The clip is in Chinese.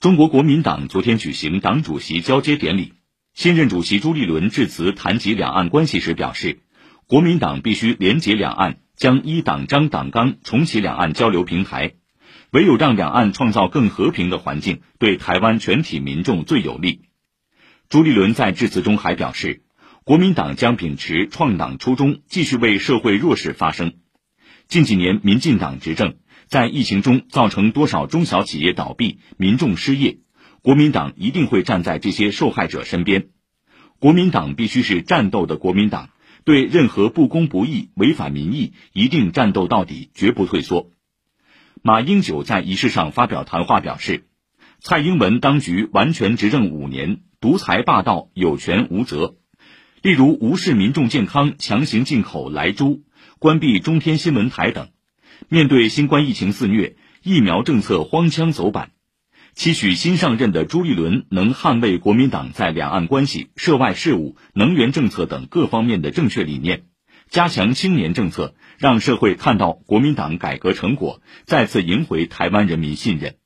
中国国民党昨天举行党主席交接典礼，新任主席朱立伦致辞谈及两岸关系时表示，国民党必须连结两岸，将依党章党纲重启两岸交流平台，唯有让两岸创造更和平的环境，对台湾全体民众最有利。朱立伦在致辞中还表示，国民党将秉持创党初衷，继续为社会弱势发声。近几年，民进党执政，在疫情中造成多少中小企业倒闭、民众失业，国民党一定会站在这些受害者身边。国民党必须是战斗的国民党，对任何不公不义、违反民意，一定战斗到底，绝不退缩。马英九在仪式上发表谈话表示，蔡英文当局完全执政五年。独裁霸道，有权无责，例如无视民众健康，强行进口莱猪，关闭中天新闻台等。面对新冠疫情肆虐，疫苗政策荒腔走板。期许新上任的朱立伦能捍卫国民党在两岸关系、涉外事务、能源政策等各方面的正确理念，加强青年政策，让社会看到国民党改革成果，再次赢回台湾人民信任。